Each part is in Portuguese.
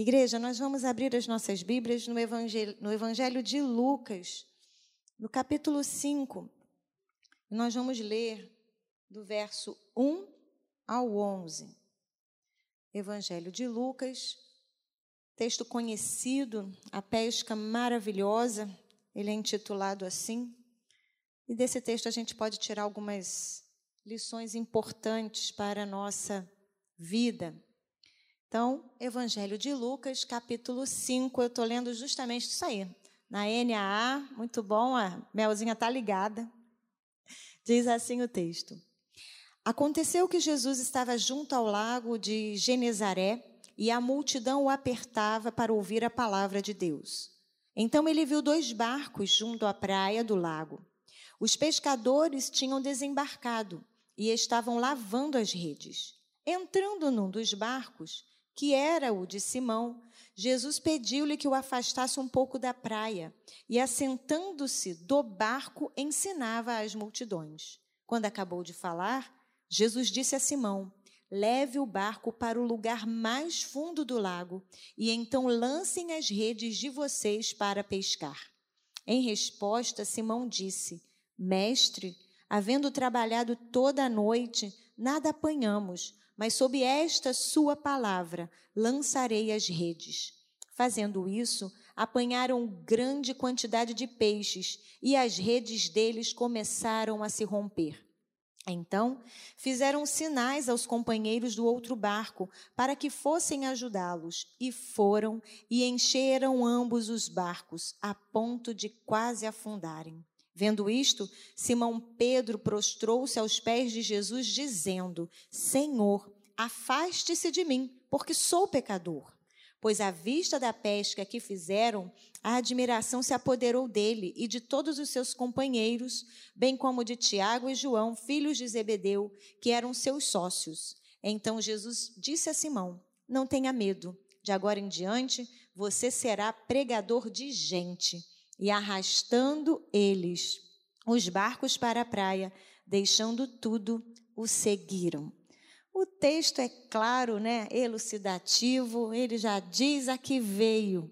Igreja, nós vamos abrir as nossas Bíblias no Evangelho, no Evangelho de Lucas, no capítulo 5. E nós vamos ler do verso 1 ao 11. Evangelho de Lucas, texto conhecido, a pesca maravilhosa, ele é intitulado assim. E desse texto a gente pode tirar algumas lições importantes para a nossa vida. Então, Evangelho de Lucas, capítulo 5, eu estou lendo justamente isso aí. Na NAA, muito bom, a Melzinha está ligada. Diz assim o texto. Aconteceu que Jesus estava junto ao lago de Genezaré e a multidão o apertava para ouvir a palavra de Deus. Então ele viu dois barcos junto à praia do lago. Os pescadores tinham desembarcado e estavam lavando as redes. Entrando num dos barcos, que era o de Simão, Jesus pediu-lhe que o afastasse um pouco da praia e, assentando-se do barco, ensinava às multidões. Quando acabou de falar, Jesus disse a Simão: Leve o barco para o lugar mais fundo do lago e então lancem as redes de vocês para pescar. Em resposta, Simão disse: Mestre, havendo trabalhado toda a noite, nada apanhamos mas sob esta sua palavra lançarei as redes. Fazendo isso, apanharam grande quantidade de peixes e as redes deles começaram a se romper. Então, fizeram sinais aos companheiros do outro barco para que fossem ajudá-los, e foram e encheram ambos os barcos, a ponto de quase afundarem. Vendo isto, Simão Pedro prostrou-se aos pés de Jesus, dizendo: Senhor, afaste-se de mim, porque sou pecador. Pois à vista da pesca que fizeram, a admiração se apoderou dele e de todos os seus companheiros, bem como de Tiago e João, filhos de Zebedeu, que eram seus sócios. Então Jesus disse a Simão: Não tenha medo, de agora em diante você será pregador de gente e arrastando eles os barcos para a praia, deixando tudo, o seguiram. O texto é claro, né? Elucidativo, ele já diz a que veio.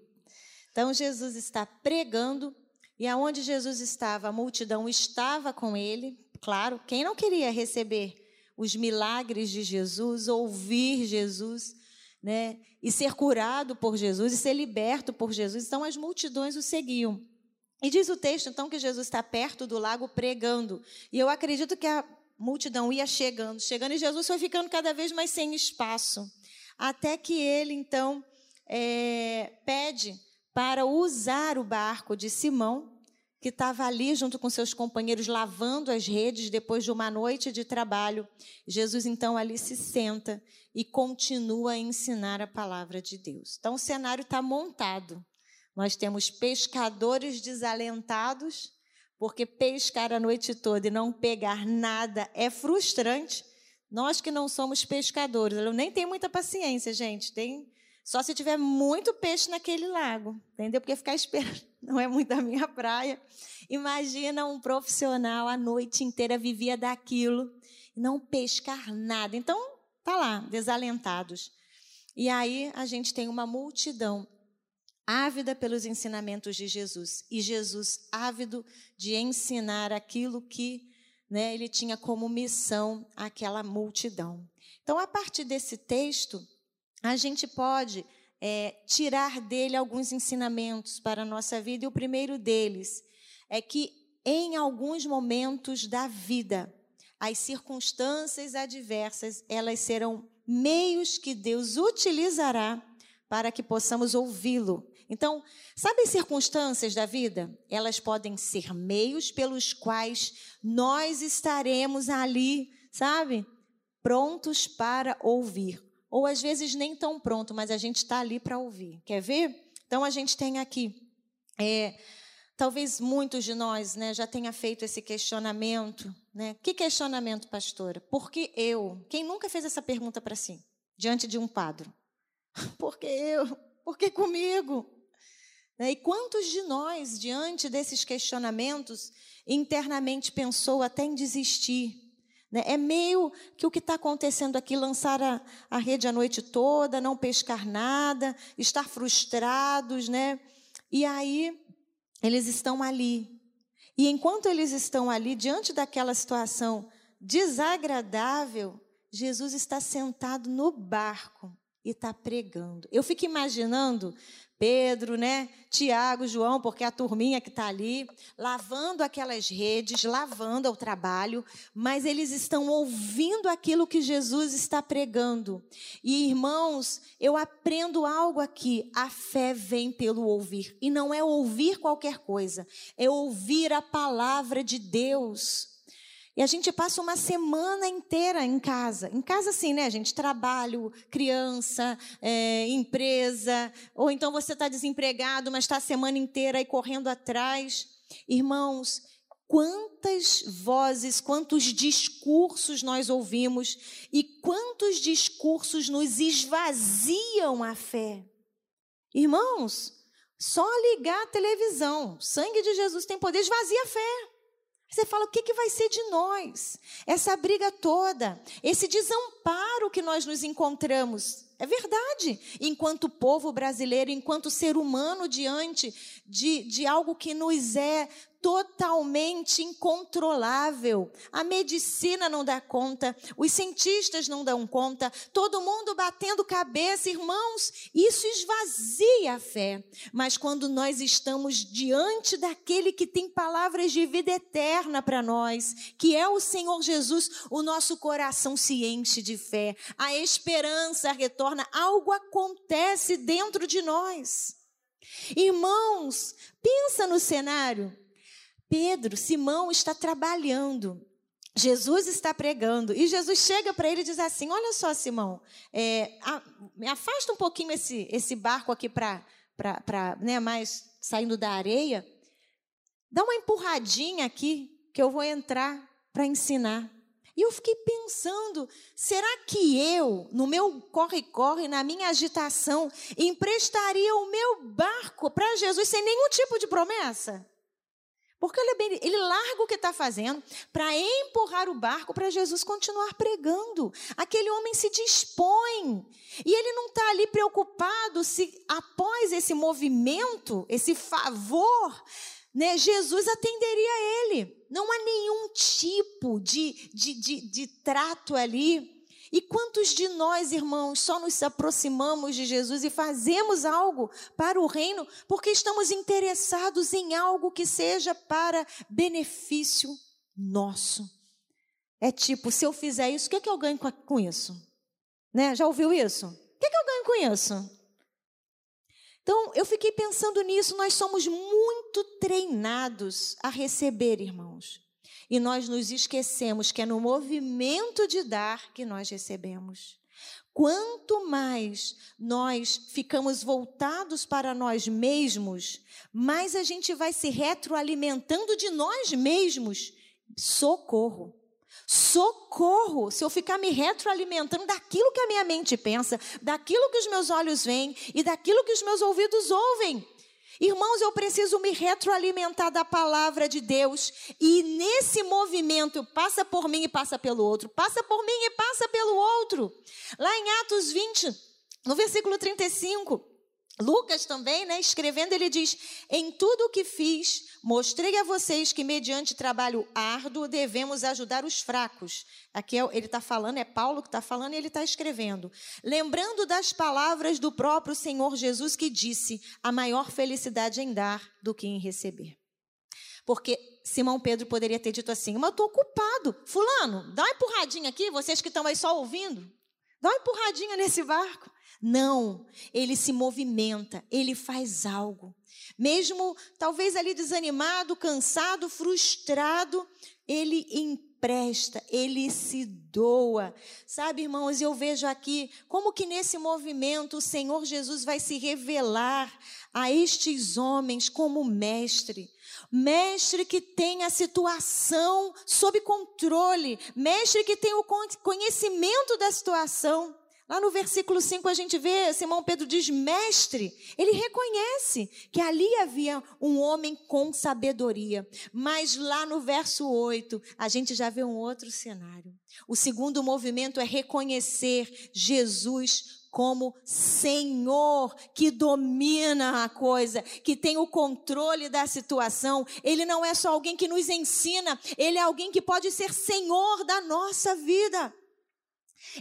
Então Jesus está pregando e aonde Jesus estava, a multidão estava com ele. Claro, quem não queria receber os milagres de Jesus, ouvir Jesus, né? E ser curado por Jesus e ser liberto por Jesus. Então as multidões o seguiam. E diz o texto, então, que Jesus está perto do lago pregando. E eu acredito que a multidão ia chegando, chegando, e Jesus foi ficando cada vez mais sem espaço. Até que ele, então, é, pede para usar o barco de Simão, que estava ali junto com seus companheiros lavando as redes depois de uma noite de trabalho. Jesus então ali se senta e continua a ensinar a palavra de Deus. Então o cenário está montado. Nós temos pescadores desalentados, porque pescar a noite toda e não pegar nada é frustrante. Nós que não somos pescadores, eu nem tenho muita paciência, gente. Tem só se tiver muito peixe naquele lago, entendeu? Porque ficar esperando não é muito a minha praia. Imagina um profissional a noite inteira vivia daquilo e não pescar nada. Então, tá lá, desalentados. E aí a gente tem uma multidão ávida pelos ensinamentos de Jesus. E Jesus ávido de ensinar aquilo que né, ele tinha como missão aquela multidão. Então, a partir desse texto, a gente pode é, tirar dele alguns ensinamentos para a nossa vida, e o primeiro deles é que em alguns momentos da vida, as circunstâncias adversas, elas serão meios que Deus utilizará para que possamos ouvi-lo então, sabe as circunstâncias da vida? Elas podem ser meios pelos quais nós estaremos ali, sabe? Prontos para ouvir. Ou às vezes nem tão pronto, mas a gente está ali para ouvir. Quer ver? Então a gente tem aqui. É, talvez muitos de nós né, já tenha feito esse questionamento. Né? Que questionamento, pastora? Por que eu? Quem nunca fez essa pergunta para si, diante de um quadro? Por que eu? Por que comigo? Né? E quantos de nós, diante desses questionamentos, internamente pensou até em desistir? Né? É meio que o que está acontecendo aqui, lançar a, a rede a noite toda, não pescar nada, estar frustrados, né? E aí, eles estão ali. E enquanto eles estão ali, diante daquela situação desagradável, Jesus está sentado no barco e está pregando. Eu fico imaginando Pedro, né? Tiago, João, porque a turminha que está ali, lavando aquelas redes, lavando o trabalho, mas eles estão ouvindo aquilo que Jesus está pregando. E irmãos, eu aprendo algo aqui: a fé vem pelo ouvir, e não é ouvir qualquer coisa, é ouvir a palavra de Deus. E a gente passa uma semana inteira em casa. Em casa, sim, né, gente? Trabalho, criança, é, empresa. Ou então você está desempregado, mas está a semana inteira aí correndo atrás. Irmãos, quantas vozes, quantos discursos nós ouvimos e quantos discursos nos esvaziam a fé. Irmãos, só ligar a televisão, sangue de Jesus tem poder, esvazia a fé. Você fala, o que, que vai ser de nós? Essa briga toda, esse desamparo que nós nos encontramos. É verdade. Enquanto povo brasileiro, enquanto ser humano diante de, de algo que nos é totalmente incontrolável. A medicina não dá conta, os cientistas não dão conta, todo mundo batendo cabeça, irmãos, isso esvazia a fé. Mas quando nós estamos diante daquele que tem palavras de vida eterna para nós, que é o Senhor Jesus, o nosso coração se enche de fé, a esperança retorna, algo acontece dentro de nós. Irmãos, pensa no cenário. Pedro, Simão está trabalhando. Jesus está pregando. E Jesus chega para ele e diz assim: Olha só, Simão, é, a, afasta um pouquinho esse, esse barco aqui para né, mais saindo da areia. Dá uma empurradinha aqui que eu vou entrar para ensinar. E eu fiquei pensando: será que eu, no meu corre-corre, na minha agitação, emprestaria o meu barco para Jesus sem nenhum tipo de promessa? Porque ele, ele larga o que está fazendo para empurrar o barco para Jesus continuar pregando. Aquele homem se dispõe. E ele não está ali preocupado se, após esse movimento, esse favor, né, Jesus atenderia ele. Não há nenhum tipo de, de, de, de trato ali e quantos de nós, irmãos, só nos aproximamos de Jesus e fazemos algo para o reino porque estamos interessados em algo que seja para benefício nosso? É tipo, se eu fizer isso, o que, é que eu ganho com isso? Né? Já ouviu isso? O que, é que eu ganho com isso? Então, eu fiquei pensando nisso, nós somos muito treinados a receber, irmãos. E nós nos esquecemos que é no movimento de dar que nós recebemos. Quanto mais nós ficamos voltados para nós mesmos, mais a gente vai se retroalimentando de nós mesmos. Socorro. Socorro! Se eu ficar me retroalimentando daquilo que a minha mente pensa, daquilo que os meus olhos veem e daquilo que os meus ouvidos ouvem. Irmãos, eu preciso me retroalimentar da palavra de Deus. E nesse movimento, passa por mim e passa pelo outro. Passa por mim e passa pelo outro. Lá em Atos 20, no versículo 35, Lucas também, né, escrevendo, ele diz: Em tudo o que fiz, mostrei a vocês que, mediante trabalho árduo, devemos ajudar os fracos. Aqui é, ele está falando, é Paulo que está falando e ele está escrevendo. Lembrando das palavras do próprio Senhor Jesus que disse: A maior felicidade em dar do que em receber. Porque Simão Pedro poderia ter dito assim: Mas eu estou ocupado. Fulano, dá uma empurradinha aqui, vocês que estão aí só ouvindo. Dá uma empurradinha nesse barco. Não, ele se movimenta, ele faz algo. Mesmo talvez ali desanimado, cansado, frustrado, ele empresta, ele se doa. Sabe, irmãos, eu vejo aqui como que nesse movimento o Senhor Jesus vai se revelar a estes homens como mestre. Mestre que tem a situação sob controle, mestre que tem o conhecimento da situação. Lá no versículo 5 a gente vê, Simão Pedro diz, mestre. Ele reconhece que ali havia um homem com sabedoria. Mas lá no verso 8, a gente já vê um outro cenário. O segundo movimento é reconhecer Jesus como Senhor que domina a coisa, que tem o controle da situação. Ele não é só alguém que nos ensina, ele é alguém que pode ser Senhor da nossa vida.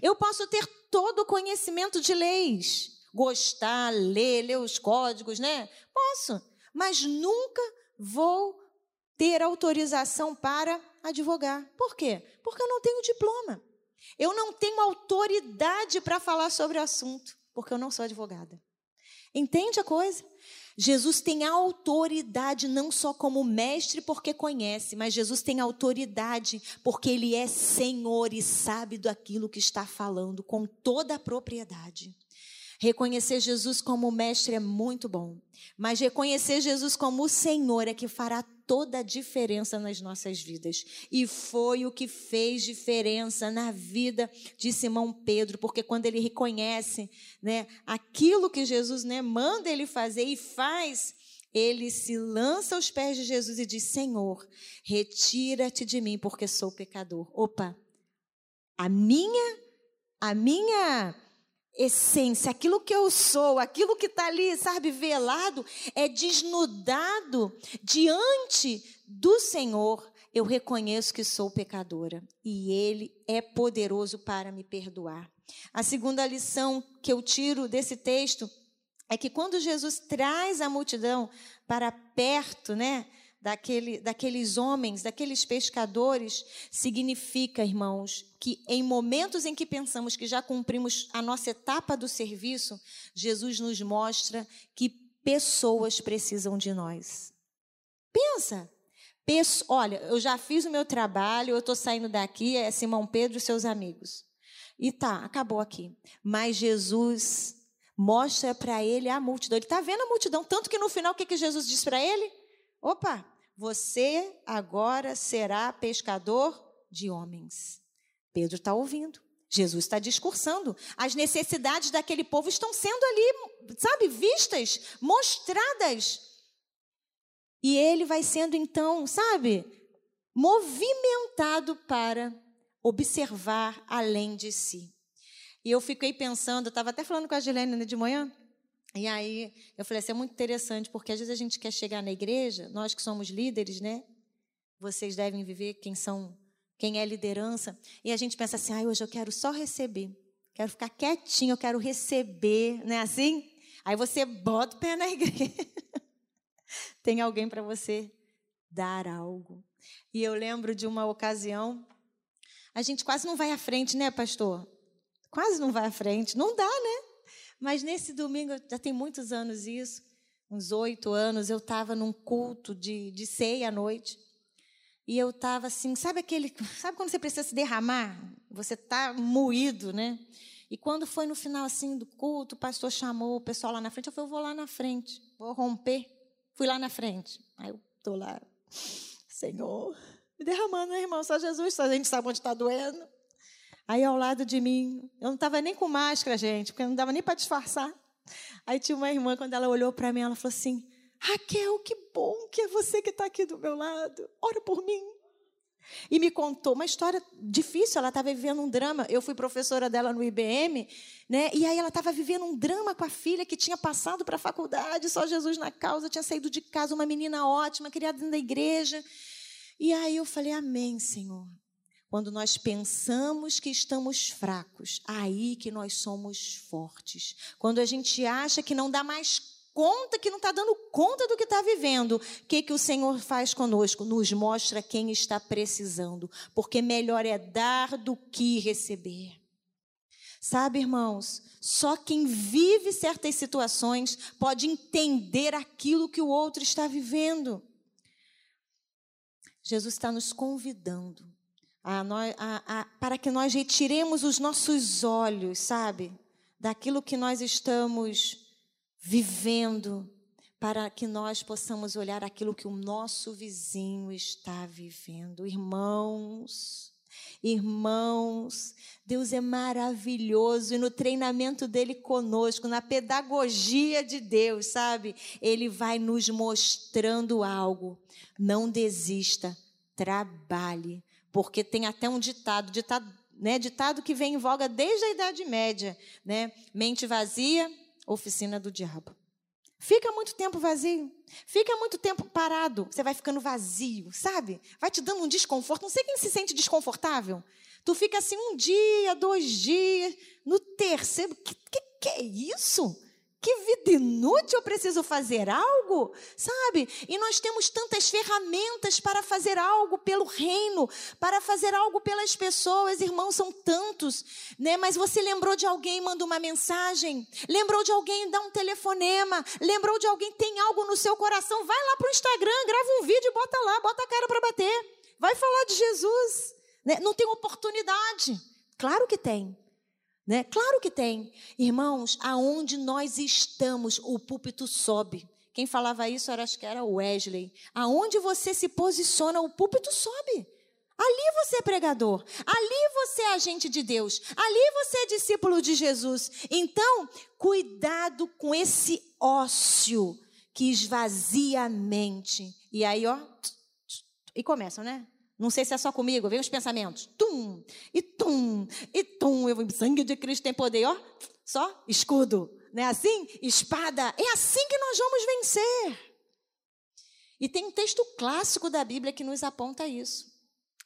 Eu posso ter todo o conhecimento de leis, gostar, ler, ler os códigos, né? Posso, mas nunca vou ter autorização para advogar. Por quê? Porque eu não tenho diploma. Eu não tenho autoridade para falar sobre o assunto, porque eu não sou advogada. Entende a coisa? Jesus tem autoridade não só como mestre porque conhece, mas Jesus tem autoridade porque ele é Senhor e sabe daquilo que está falando com toda a propriedade. Reconhecer Jesus como mestre é muito bom, mas reconhecer Jesus como o Senhor é que fará toda a diferença nas nossas vidas. E foi o que fez diferença na vida de Simão Pedro, porque quando ele reconhece, né, aquilo que Jesus, né, manda ele fazer e faz, ele se lança aos pés de Jesus e diz: Senhor, retira-te de mim, porque sou pecador. Opa, a minha, a minha essência, aquilo que eu sou, aquilo que está ali, sabe, velado, é desnudado diante do Senhor. Eu reconheço que sou pecadora e Ele é poderoso para me perdoar. A segunda lição que eu tiro desse texto é que quando Jesus traz a multidão para perto, né, daquele, daqueles homens, daqueles pescadores, significa, irmãos, que em momentos em que pensamos que já cumprimos a nossa etapa do serviço, Jesus nos mostra que pessoas precisam de nós. Pensa. Olha, eu já fiz o meu trabalho, eu estou saindo daqui, é Simão Pedro e seus amigos. E tá, acabou aqui. Mas Jesus mostra para ele a multidão. Ele está vendo a multidão, tanto que no final o que, que Jesus diz para ele? Opa, você agora será pescador de homens. Pedro está ouvindo. Jesus está discursando. As necessidades daquele povo estão sendo ali, sabe, vistas, mostradas. E ele vai sendo então, sabe, movimentado para observar além de si. E eu fiquei pensando, estava até falando com a Gilene de manhã, e aí eu falei assim, é muito interessante, porque às vezes a gente quer chegar na igreja, nós que somos líderes, né? Vocês devem viver quem são, quem é liderança, e a gente pensa assim, ah, hoje eu quero só receber, quero ficar quietinho, eu quero receber, não é assim? Aí você bota o pé na igreja. Tem alguém para você dar algo. E eu lembro de uma ocasião, a gente quase não vai à frente, né, pastor? Quase não vai à frente. Não dá, né? Mas nesse domingo, já tem muitos anos isso, uns oito anos, eu estava num culto de, de ceia à noite. E eu estava assim, sabe aquele. Sabe quando você precisa se derramar? Você está moído, né? E quando foi no final assim do culto, o pastor chamou o pessoal lá na frente. Eu falei, eu vou lá na frente, vou romper. Fui lá na frente. Aí eu estou lá, Senhor, me derramando, né, irmão? Só Jesus, só a gente sabe onde está doendo. Aí ao lado de mim, eu não estava nem com máscara, gente, porque não dava nem para disfarçar. Aí tinha uma irmã, quando ela olhou para mim, ela falou assim: Raquel, que bom que é você que está aqui do meu lado. Ora por mim. E me contou uma história difícil, ela estava vivendo um drama. Eu fui professora dela no IBM, né? E aí ela estava vivendo um drama com a filha que tinha passado para a faculdade, só Jesus na causa, tinha saído de casa, uma menina ótima, criada dentro da igreja. E aí eu falei: Amém, Senhor. Quando nós pensamos que estamos fracos, aí que nós somos fortes. Quando a gente acha que não dá mais conta, que não está dando conta do que está vivendo, o que, que o Senhor faz conosco? Nos mostra quem está precisando, porque melhor é dar do que receber. Sabe, irmãos, só quem vive certas situações pode entender aquilo que o outro está vivendo. Jesus está nos convidando a a, a, para que nós retiremos os nossos olhos, sabe, daquilo que nós estamos vivendo, para que nós possamos olhar aquilo que o nosso vizinho está vivendo. Irmãos, Irmãos, Deus é maravilhoso e no treinamento dele conosco, na pedagogia de Deus, sabe? Ele vai nos mostrando algo. Não desista, trabalhe, porque tem até um ditado, ditado, né? Ditado que vem em voga desde a Idade Média, né? Mente vazia, oficina do diabo. Fica muito tempo vazio. Fica muito tempo parado. Você vai ficando vazio, sabe? Vai te dando um desconforto. Não sei quem se sente desconfortável. Tu fica assim um dia, dois dias. No terceiro, que, que, que é isso? Que vida inútil, eu preciso fazer algo, sabe? E nós temos tantas ferramentas para fazer algo pelo reino, para fazer algo pelas pessoas, irmãos, são tantos, né? Mas você lembrou de alguém, manda uma mensagem, lembrou de alguém, dá um telefonema, lembrou de alguém, tem algo no seu coração, vai lá para o Instagram, grava um vídeo e bota lá, bota a cara para bater, vai falar de Jesus, né? Não tem oportunidade, claro que tem. Né? Claro que tem. Irmãos, aonde nós estamos, o púlpito sobe. Quem falava isso, era, acho que era Wesley. Aonde você se posiciona, o púlpito sobe. Ali você é pregador, ali você é agente de Deus, ali você é discípulo de Jesus. Então, cuidado com esse ócio que esvazia a mente. E aí, ó, e começam, né? Não sei se é só comigo, vem os pensamentos. Tum, e tum, e tum. Eu, sangue de Cristo tem poder, ó. Só escudo. Não é assim? Espada. É assim que nós vamos vencer. E tem um texto clássico da Bíblia que nos aponta isso.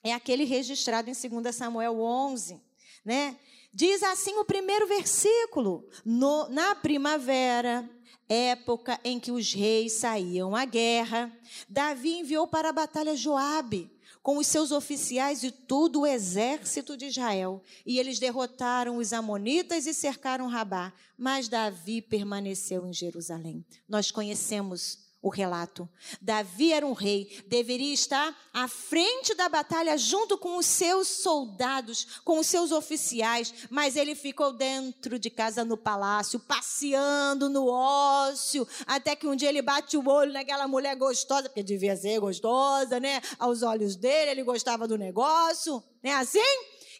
É aquele registrado em 2 Samuel 11, né? Diz assim o primeiro versículo: no, Na primavera, época em que os reis saíam à guerra, Davi enviou para a batalha Joabe, com os seus oficiais e todo o exército de Israel. E eles derrotaram os Amonitas e cercaram Rabá. Mas Davi permaneceu em Jerusalém. Nós conhecemos o relato. Davi era um rei, deveria estar à frente da batalha junto com os seus soldados, com os seus oficiais, mas ele ficou dentro de casa no palácio, passeando no ócio, até que um dia ele bate o olho naquela mulher gostosa, porque devia ser gostosa, né? Aos olhos dele, ele gostava do negócio, né? Assim?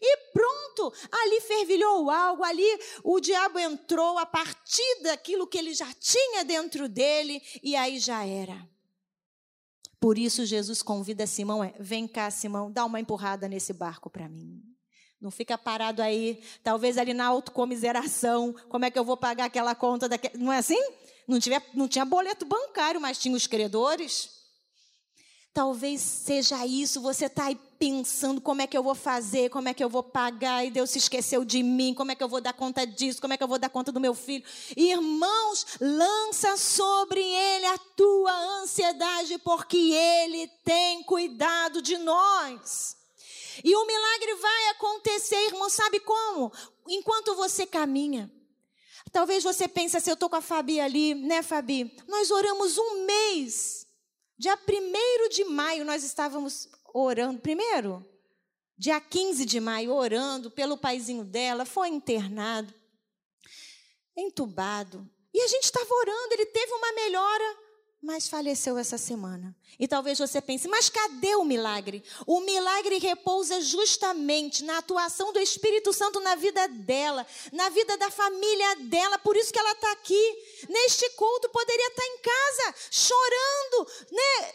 E pronto, ali fervilhou algo, ali o diabo entrou a partir daquilo que ele já tinha dentro dele, e aí já era. Por isso Jesus convida Simão, é, vem cá Simão, dá uma empurrada nesse barco para mim. Não fica parado aí, talvez ali na autocomiseração, como é que eu vou pagar aquela conta daquele... Não é assim? Não, tiver, não tinha boleto bancário, mas tinha os credores. Talvez seja isso, você está aí pensando como é que eu vou fazer, como é que eu vou pagar, e Deus se esqueceu de mim, como é que eu vou dar conta disso, como é que eu vou dar conta do meu filho. Irmãos, lança sobre ele a tua ansiedade, porque ele tem cuidado de nós. E o milagre vai acontecer, irmão, sabe como? Enquanto você caminha. Talvez você pense assim, eu estou com a Fabi ali, né, Fabi? Nós oramos um mês Dia 1 de maio nós estávamos orando. Primeiro, dia 15 de maio, orando pelo paizinho dela, foi internado, entubado. E a gente estava orando, ele teve uma melhora mas faleceu essa semana. E talvez você pense, mas cadê o milagre? O milagre repousa justamente na atuação do Espírito Santo na vida dela, na vida da família dela, por isso que ela está aqui. Neste culto, poderia estar tá em casa, chorando, né?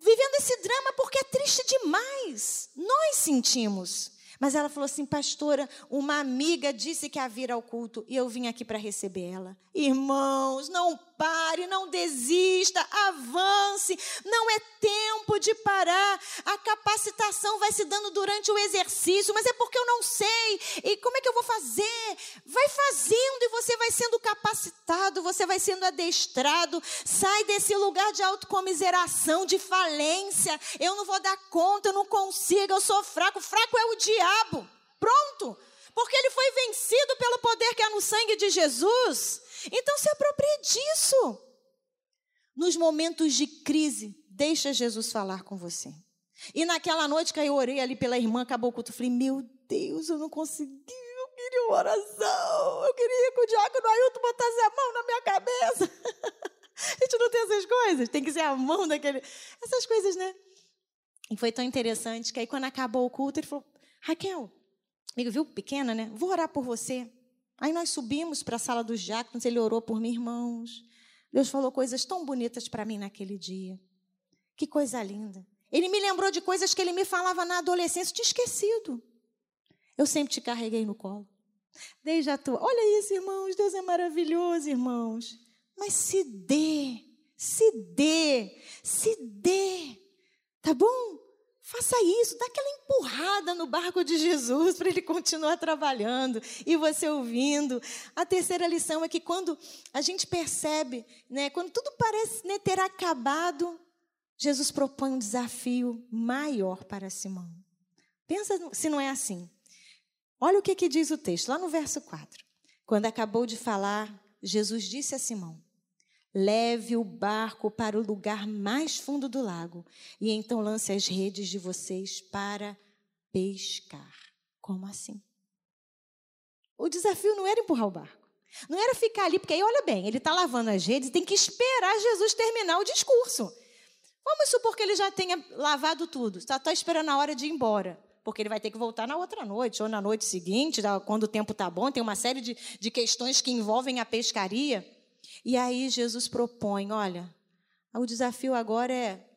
Vivendo esse drama, porque é triste demais. Nós sentimos. Mas ela falou assim, pastora, uma amiga disse que ia vir ao culto e eu vim aqui para receber ela. Irmãos, não pare, não desista, avance. Não é tempo de parar. A capacitação vai se dando durante o exercício, mas é porque eu não sei. E como é que eu vou fazer? Vai fazendo e você vai sendo capacitado, você vai sendo adestrado. Sai desse lugar de autocomiseração, de falência. Eu não vou dar conta, eu não consigo, eu sou fraco. Fraco é o diabo. Pronto. Porque ele foi vencido pelo poder que há no sangue de Jesus. Então se aproprie disso. Nos momentos de crise, deixa Jesus falar com você. E naquela noite que eu orei ali pela irmã, acabou o culto, eu falei, meu Deus, eu não consegui, eu queria uma oração, eu queria que o diácono Ailton botasse a mão na minha cabeça. a gente não tem essas coisas, tem que ser a mão daquele... Essas coisas, né? E foi tão interessante que aí, quando acabou o culto, ele falou: Raquel, amigo, viu, pequena, né? Vou orar por você. Aí nós subimos para a sala dos diáconos, ele orou por mim, irmãos. Deus falou coisas tão bonitas para mim naquele dia. Que coisa linda. Ele me lembrou de coisas que ele me falava na adolescência, tinha esquecido. Eu sempre te carreguei no colo. Desde a tua. Olha isso, irmãos. Deus é maravilhoso, irmãos. Mas se dê, se dê, se dê. Tá bom? Faça isso, dá aquela empurrada no barco de Jesus para ele continuar trabalhando e você ouvindo. A terceira lição é que quando a gente percebe, né, quando tudo parece né, ter acabado, Jesus propõe um desafio maior para Simão. Pensa se não é assim. Olha o que, que diz o texto, lá no verso 4. Quando acabou de falar, Jesus disse a Simão: Leve o barco para o lugar mais fundo do lago e então lance as redes de vocês para pescar. Como assim? O desafio não era empurrar o barco. Não era ficar ali, porque aí, olha bem, ele está lavando as redes e tem que esperar Jesus terminar o discurso. Vamos supor que ele já tenha lavado tudo, está esperando a hora de ir embora. Porque ele vai ter que voltar na outra noite, ou na noite seguinte, quando o tempo está bom. Tem uma série de, de questões que envolvem a pescaria. E aí Jesus propõe: olha, o desafio agora é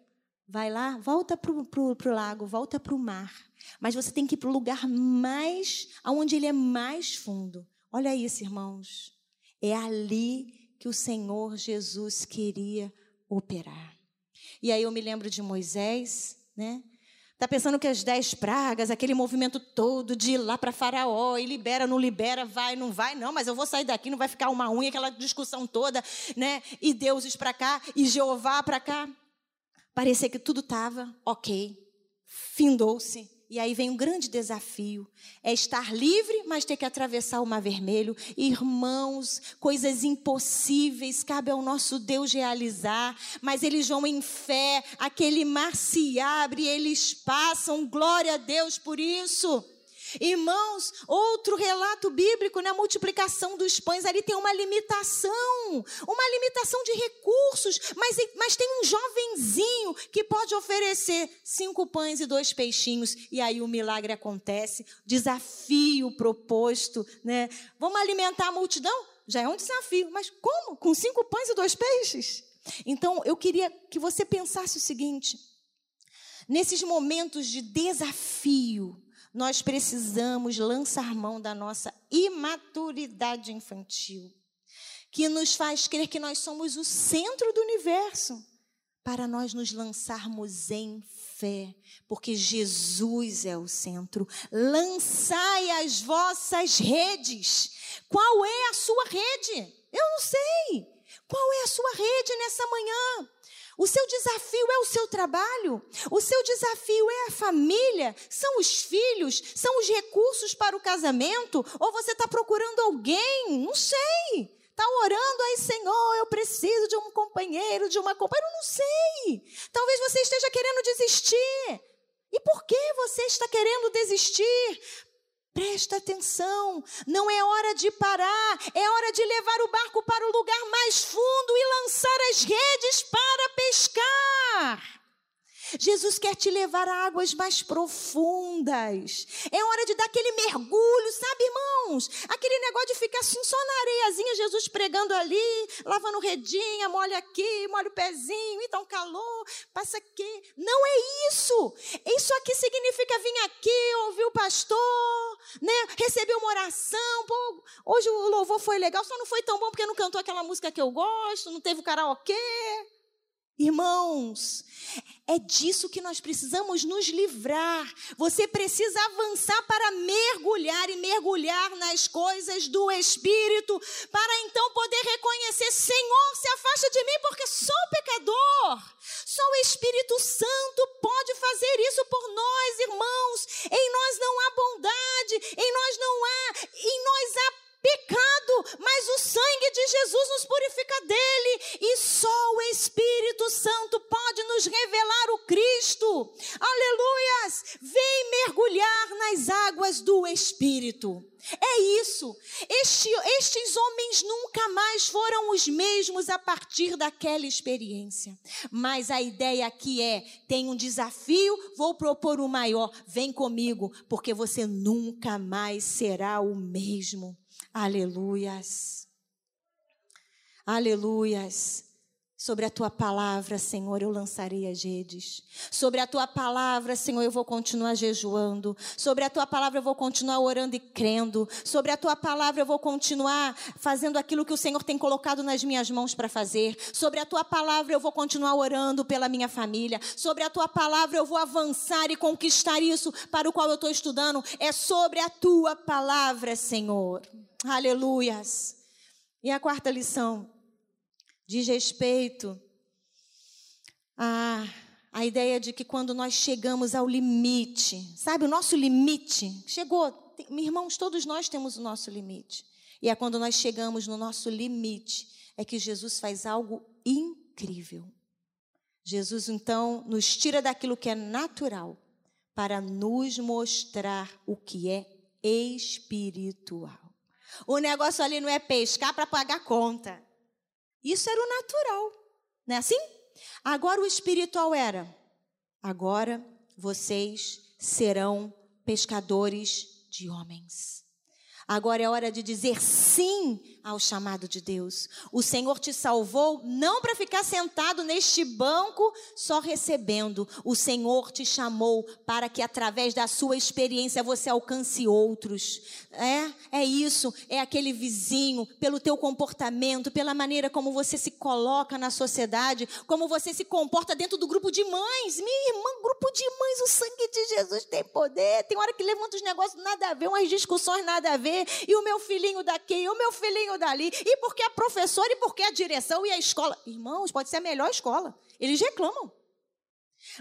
vai lá, volta para o lago, volta para o mar. Mas você tem que ir para o lugar mais, aonde ele é mais fundo. Olha isso, irmãos. É ali que o Senhor Jesus queria operar. E aí eu me lembro de Moisés, né? Tá pensando que as dez pragas, aquele movimento todo de ir lá para Faraó, e libera, não libera, vai, não vai, não, mas eu vou sair daqui, não vai ficar uma unha, aquela discussão toda, né? E deuses para cá, e Jeová para cá. Parecia que tudo estava ok, findou-se. E aí vem um grande desafio: é estar livre, mas ter que atravessar o mar vermelho. Irmãos, coisas impossíveis cabe ao nosso Deus realizar, mas eles vão em fé, aquele mar se abre, eles passam, glória a Deus por isso. Irmãos, outro relato bíblico na né? multiplicação dos pães, ali tem uma limitação, uma limitação de recursos, mas, mas tem um jovenzinho que pode oferecer cinco pães e dois peixinhos, e aí o milagre acontece, desafio proposto, né? Vamos alimentar a multidão? Já é um desafio, mas como? Com cinco pães e dois peixes? Então, eu queria que você pensasse o seguinte: nesses momentos de desafio, nós precisamos lançar mão da nossa imaturidade infantil, que nos faz crer que nós somos o centro do universo, para nós nos lançarmos em fé, porque Jesus é o centro. Lançai as vossas redes. Qual é a sua rede? Eu não sei. Qual é a sua rede nessa manhã? O seu desafio é o seu trabalho, o seu desafio é a família, são os filhos, são os recursos para o casamento, ou você está procurando alguém, não sei. Está orando aí, Senhor, eu preciso de um companheiro, de uma companheira, não sei. Talvez você esteja querendo desistir. E por que você está querendo desistir? Presta atenção, não é hora de parar, é hora de levar o barco para o lugar mais fundo e lançar as redes para pescar. Jesus quer te levar a águas mais profundas. É hora de dar aquele mergulho, sabe, irmãos? Aquele negócio de ficar assim só na areiazinha, Jesus pregando ali, lavando redinha, molha aqui, molha o pezinho, então calor, passa aqui. Não é isso. Isso aqui significa vir aqui, ouvir o pastor, né? Receber uma oração. Pô, hoje o louvor foi legal, só não foi tão bom porque não cantou aquela música que eu gosto, não teve o karaokê. Irmãos, é disso que nós precisamos nos livrar. Você precisa avançar para mergulhar e mergulhar nas coisas do Espírito, para então poder reconhecer: Senhor, se afasta de mim, porque sou pecador. Só o Espírito Santo pode fazer isso por nós, irmãos. Em nós não há bondade, em nós não há, em nós há pecado, mas o sangue de Jesus nos purifica dele, e só o Espírito Santo pode nos revelar o Cristo. Aleluias! Vem mergulhar nas águas do Espírito. É isso. Este, estes homens nunca mais foram os mesmos a partir daquela experiência. Mas a ideia aqui é: tem um desafio, vou propor o maior. Vem comigo, porque você nunca mais será o mesmo. Aleluias. Aleluias. Sobre a tua palavra, Senhor, eu lançarei as redes. Sobre a tua palavra, Senhor, eu vou continuar jejuando. Sobre a tua palavra, eu vou continuar orando e crendo. Sobre a tua palavra, eu vou continuar fazendo aquilo que o Senhor tem colocado nas minhas mãos para fazer. Sobre a tua palavra, eu vou continuar orando pela minha família. Sobre a tua palavra, eu vou avançar e conquistar isso para o qual eu estou estudando. É sobre a tua palavra, Senhor. Aleluias. E a quarta lição diz respeito a, a ideia de que quando nós chegamos ao limite, sabe, o nosso limite chegou. Irmãos, todos nós temos o nosso limite. E é quando nós chegamos no nosso limite é que Jesus faz algo incrível. Jesus então nos tira daquilo que é natural para nos mostrar o que é espiritual. O negócio ali não é pescar para pagar conta. Isso era o natural, não é assim? Agora o espiritual era: agora vocês serão pescadores de homens. Agora é hora de dizer sim ao chamado de Deus. O Senhor te salvou não para ficar sentado neste banco só recebendo. O Senhor te chamou para que através da sua experiência você alcance outros. É, é isso, é aquele vizinho, pelo teu comportamento, pela maneira como você se coloca na sociedade, como você se comporta dentro do grupo de mães. Minha irmã, grupo de mães, o sangue de Jesus tem poder. Tem hora que levanta os negócios nada a ver, umas discussões nada a ver, e o meu filhinho daqui, o meu filhinho dali, e porque a professora, e porque a direção e a escola. Irmãos, pode ser a melhor escola. Eles reclamam.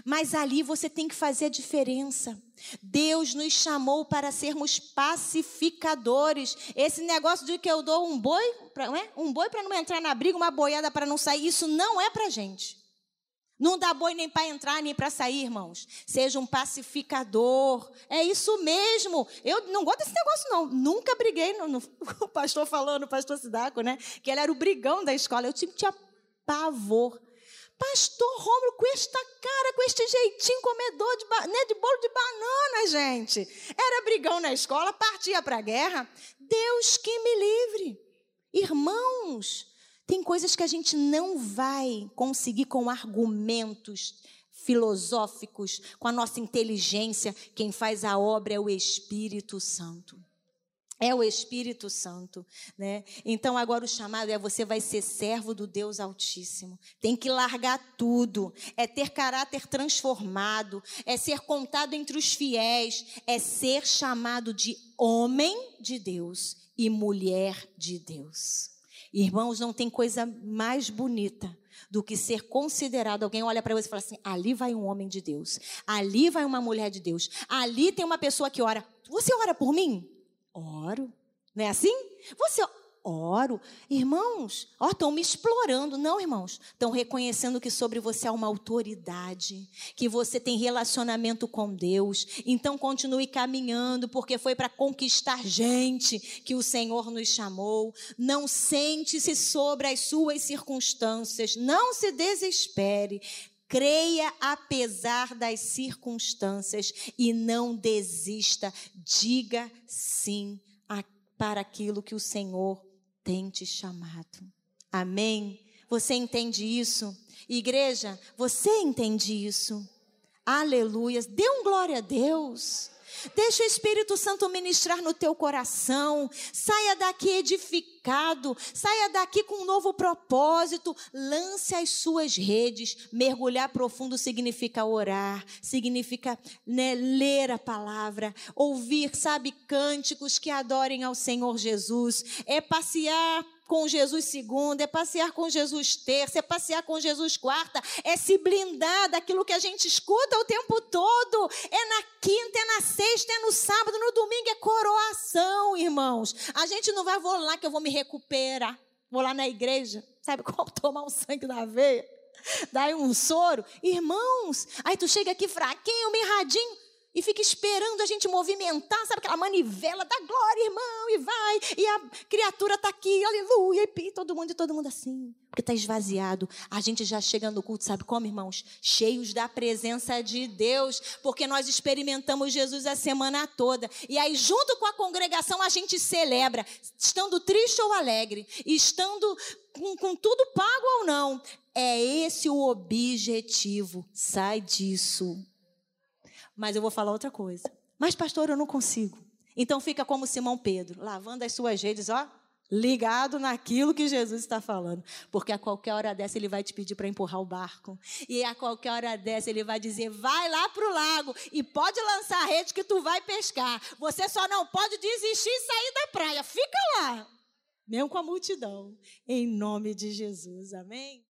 Mas ali você tem que fazer a diferença. Deus nos chamou para sermos pacificadores. Esse negócio de que eu dou um boi, não é? um boi para não entrar na briga, uma boiada para não sair, isso não é para gente. Não dá boi nem para entrar nem para sair, irmãos. Seja um pacificador. É isso mesmo. Eu não gosto desse negócio, não. Nunca briguei. No, no, o pastor falando, o pastor Sidaco, né? Que ele era o brigão da escola. Eu tinha, tinha pavor. Pastor Rômulo, com esta cara, com este jeitinho comedor de, né, de bolo de banana, gente. Era brigão na escola, partia para a guerra. Deus que me livre. Irmãos, tem coisas que a gente não vai conseguir com argumentos filosóficos, com a nossa inteligência. Quem faz a obra é o Espírito Santo. É o Espírito Santo, né? Então agora o chamado é você vai ser servo do Deus Altíssimo. Tem que largar tudo, é ter caráter transformado, é ser contado entre os fiéis, é ser chamado de homem de Deus e mulher de Deus. Irmãos, não tem coisa mais bonita do que ser considerado. Alguém olha para você e fala assim: ali vai um homem de Deus, ali vai uma mulher de Deus, ali tem uma pessoa que ora. Você ora por mim? Oro. Não é assim? Você oro. Irmãos, ó, estão me explorando. Não, irmãos. Estão reconhecendo que sobre você há uma autoridade, que você tem relacionamento com Deus. Então continue caminhando, porque foi para conquistar gente que o Senhor nos chamou. Não sente-se sobre as suas circunstâncias. Não se desespere. Creia apesar das circunstâncias e não desista. Diga sim para aquilo que o Senhor tem te chamado. Amém? Você entende isso? Igreja, você entende isso? Aleluias. Dê um glória a Deus. Deixa o Espírito Santo ministrar no teu coração. Saia daqui edificado. Saia daqui com um novo propósito. Lance as suas redes. Mergulhar profundo significa orar, significa né, ler a palavra, ouvir, sabe, cânticos que adorem ao Senhor Jesus. É passear com Jesus segunda, é passear com Jesus terça, é passear com Jesus quarta, é se blindar daquilo que a gente escuta o tempo todo. É na quinta, é na sexta, é no sábado, no domingo, é coroação, irmãos. A gente não vai, vou lá que eu vou me recuperar. Vou lá na igreja, sabe como tomar um sangue da veia? Daí um soro. Irmãos, aí tu chega aqui fraquinho, mirradinho e fica esperando a gente movimentar, sabe aquela manivela da glória, irmão, e vai, e a criatura está aqui, aleluia, e todo mundo, e todo mundo assim, porque está esvaziado. A gente já chega no culto, sabe como, irmãos? Cheios da presença de Deus, porque nós experimentamos Jesus a semana toda, e aí, junto com a congregação, a gente celebra, estando triste ou alegre, estando com, com tudo pago ou não. É esse o objetivo, sai disso. Mas eu vou falar outra coisa. Mas, pastor, eu não consigo. Então fica como Simão Pedro, lavando as suas redes, ó, ligado naquilo que Jesus está falando. Porque a qualquer hora dessa ele vai te pedir para empurrar o barco. E a qualquer hora dessa ele vai dizer: vai lá para o lago e pode lançar a rede que tu vai pescar. Você só não pode desistir e sair da praia. Fica lá. Mesmo com a multidão. Em nome de Jesus. Amém?